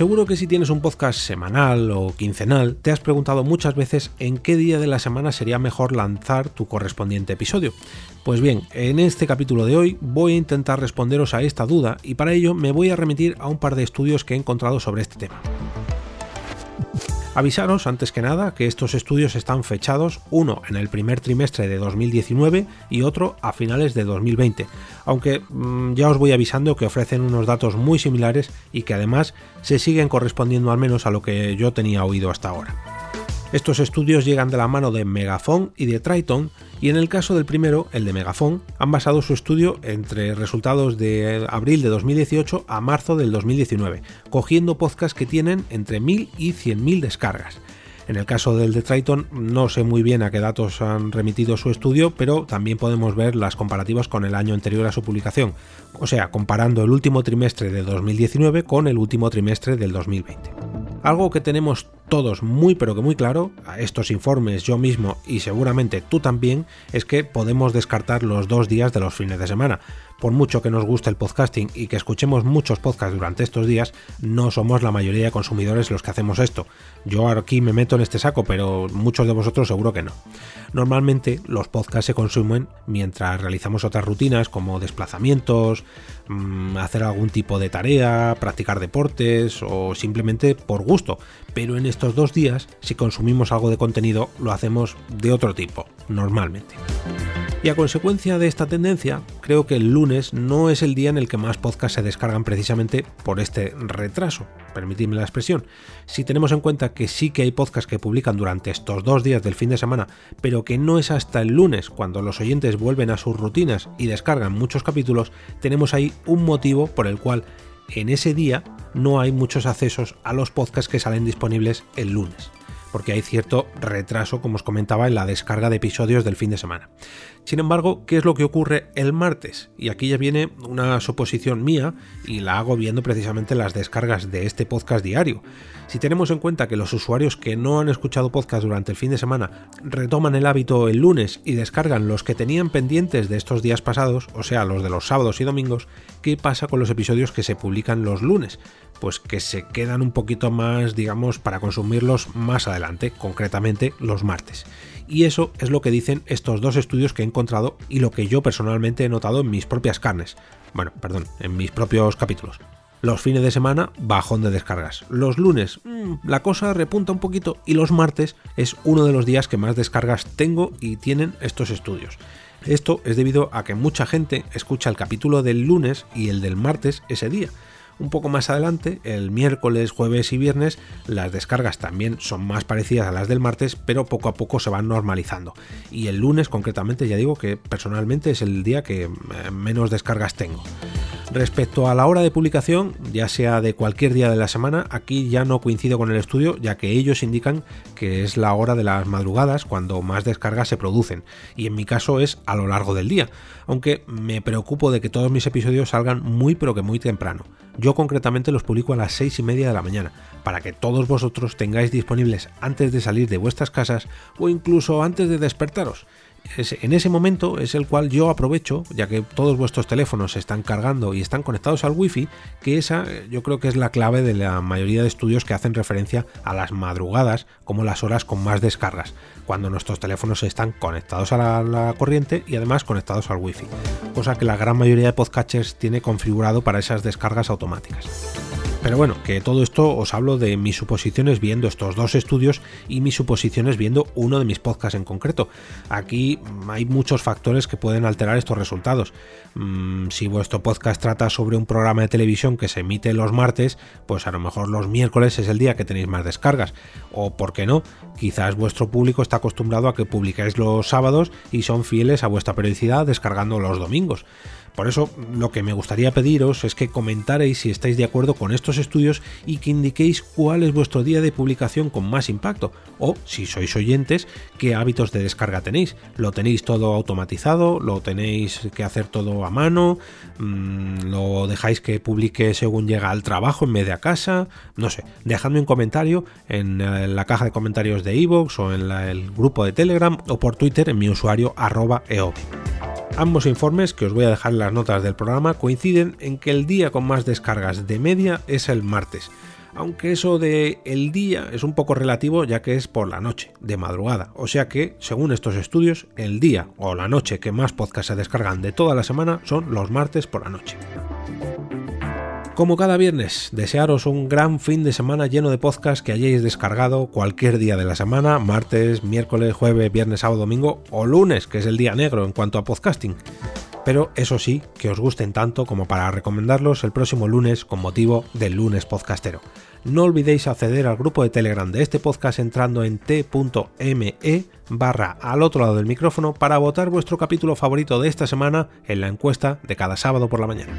Seguro que si tienes un podcast semanal o quincenal, te has preguntado muchas veces en qué día de la semana sería mejor lanzar tu correspondiente episodio. Pues bien, en este capítulo de hoy voy a intentar responderos a esta duda y para ello me voy a remitir a un par de estudios que he encontrado sobre este tema. Avisaros antes que nada que estos estudios están fechados, uno en el primer trimestre de 2019 y otro a finales de 2020, aunque mmm, ya os voy avisando que ofrecen unos datos muy similares y que además se siguen correspondiendo al menos a lo que yo tenía oído hasta ahora. Estos estudios llegan de la mano de Megafon y de Triton, y en el caso del primero, el de Megafon, han basado su estudio entre resultados de abril de 2018 a marzo del 2019, cogiendo podcasts que tienen entre 1000 y 100.000 descargas. En el caso del de Triton no sé muy bien a qué datos han remitido su estudio, pero también podemos ver las comparativas con el año anterior a su publicación, o sea, comparando el último trimestre de 2019 con el último trimestre del 2020. Algo que tenemos todos muy pero que muy claro, a estos informes yo mismo y seguramente tú también, es que podemos descartar los dos días de los fines de semana. Por mucho que nos guste el podcasting y que escuchemos muchos podcasts durante estos días, no somos la mayoría de consumidores los que hacemos esto. Yo aquí me meto en este saco, pero muchos de vosotros seguro que no. Normalmente los podcasts se consumen mientras realizamos otras rutinas como desplazamientos, mmm, hacer algún tipo de tarea, practicar deportes o simplemente por gusto. Pero en estos dos días, si consumimos algo de contenido, lo hacemos de otro tipo, normalmente. Y a consecuencia de esta tendencia, creo que el lunes no es el día en el que más podcasts se descargan precisamente por este retraso, permitidme la expresión. Si tenemos en cuenta que sí que hay podcasts que publican durante estos dos días del fin de semana, pero que no es hasta el lunes cuando los oyentes vuelven a sus rutinas y descargan muchos capítulos, tenemos ahí un motivo por el cual en ese día no hay muchos accesos a los podcasts que salen disponibles el lunes porque hay cierto retraso, como os comentaba, en la descarga de episodios del fin de semana. Sin embargo, ¿qué es lo que ocurre el martes? Y aquí ya viene una suposición mía y la hago viendo precisamente las descargas de este podcast diario. Si tenemos en cuenta que los usuarios que no han escuchado podcast durante el fin de semana retoman el hábito el lunes y descargan los que tenían pendientes de estos días pasados, o sea, los de los sábados y domingos, ¿qué pasa con los episodios que se publican los lunes? Pues que se quedan un poquito más, digamos, para consumirlos más adelante, concretamente los martes. Y eso es lo que dicen estos dos estudios que he encontrado y lo que yo personalmente he notado en mis propias carnes. Bueno, perdón, en mis propios capítulos. Los fines de semana, bajón de descargas. Los lunes, mmm, la cosa repunta un poquito. Y los martes es uno de los días que más descargas tengo y tienen estos estudios. Esto es debido a que mucha gente escucha el capítulo del lunes y el del martes ese día. Un poco más adelante, el miércoles, jueves y viernes, las descargas también son más parecidas a las del martes, pero poco a poco se van normalizando. Y el lunes, concretamente, ya digo que personalmente es el día que menos descargas tengo. Respecto a la hora de publicación, ya sea de cualquier día de la semana, aquí ya no coincido con el estudio, ya que ellos indican que es la hora de las madrugadas cuando más descargas se producen, y en mi caso es a lo largo del día, aunque me preocupo de que todos mis episodios salgan muy pero que muy temprano. Yo concretamente los publico a las 6 y media de la mañana, para que todos vosotros tengáis disponibles antes de salir de vuestras casas o incluso antes de despertaros en ese momento es el cual yo aprovecho, ya que todos vuestros teléfonos se están cargando y están conectados al wifi, que esa yo creo que es la clave de la mayoría de estudios que hacen referencia a las madrugadas como las horas con más descargas, cuando nuestros teléfonos están conectados a la, la corriente y además conectados al wifi, cosa que la gran mayoría de podcatchers tiene configurado para esas descargas automáticas. Pero bueno, que todo esto os hablo de mis suposiciones viendo estos dos estudios y mis suposiciones viendo uno de mis podcasts en concreto. Aquí hay muchos factores que pueden alterar estos resultados. Mm, si vuestro podcast trata sobre un programa de televisión que se emite los martes, pues a lo mejor los miércoles es el día que tenéis más descargas. O, ¿por qué no? Quizás vuestro público está acostumbrado a que publicáis los sábados y son fieles a vuestra periodicidad descargando los domingos. Por eso lo que me gustaría pediros es que comentaréis si estáis de acuerdo con estos estudios y que indiquéis cuál es vuestro día de publicación con más impacto o si sois oyentes qué hábitos de descarga tenéis. ¿Lo tenéis todo automatizado? ¿Lo tenéis que hacer todo a mano? Mm, ¿Lo dejáis que publique según llega al trabajo en vez de a casa? No sé, dejadme un comentario en eh, la caja de comentarios de iVoox o en el grupo de Telegram o por Twitter en mi usuario arroba Ambos informes, que os voy a dejar en las notas del programa, coinciden en que el día con más descargas de media es el martes, aunque eso de el día es un poco relativo ya que es por la noche, de madrugada, o sea que, según estos estudios, el día o la noche que más podcasts se descargan de toda la semana son los martes por la noche. Como cada viernes, desearos un gran fin de semana lleno de podcasts que hayáis descargado cualquier día de la semana, martes, miércoles, jueves, viernes, sábado, domingo o lunes, que es el día negro en cuanto a podcasting. Pero eso sí, que os gusten tanto como para recomendarlos el próximo lunes con motivo del lunes podcastero. No olvidéis acceder al grupo de Telegram de este podcast entrando en t.me barra al otro lado del micrófono para votar vuestro capítulo favorito de esta semana en la encuesta de cada sábado por la mañana.